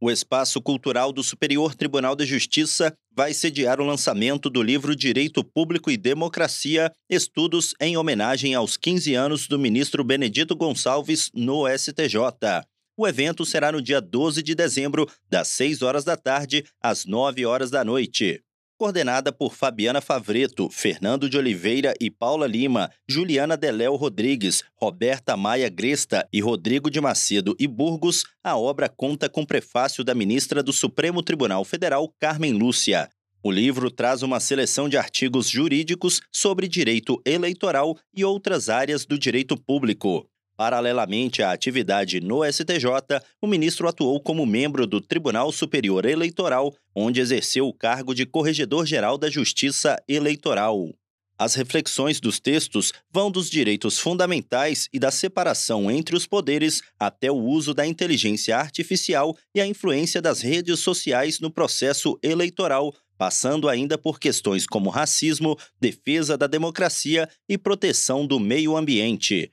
O Espaço Cultural do Superior Tribunal de Justiça vai sediar o lançamento do livro Direito Público e Democracia, estudos em homenagem aos 15 anos do ministro Benedito Gonçalves no STJ. O evento será no dia 12 de dezembro, das 6 horas da tarde às 9 horas da noite coordenada por Fabiana Favreto, Fernando de Oliveira e Paula Lima, Juliana Deléo Rodrigues, Roberta Maia Gresta e Rodrigo de Macedo e Burgos, a obra conta com prefácio da ministra do Supremo Tribunal Federal, Carmen Lúcia. O livro traz uma seleção de artigos jurídicos sobre direito eleitoral e outras áreas do direito público. Paralelamente à atividade no STJ, o ministro atuou como membro do Tribunal Superior Eleitoral, onde exerceu o cargo de Corregedor-Geral da Justiça Eleitoral. As reflexões dos textos vão dos direitos fundamentais e da separação entre os poderes até o uso da inteligência artificial e a influência das redes sociais no processo eleitoral, passando ainda por questões como racismo, defesa da democracia e proteção do meio ambiente.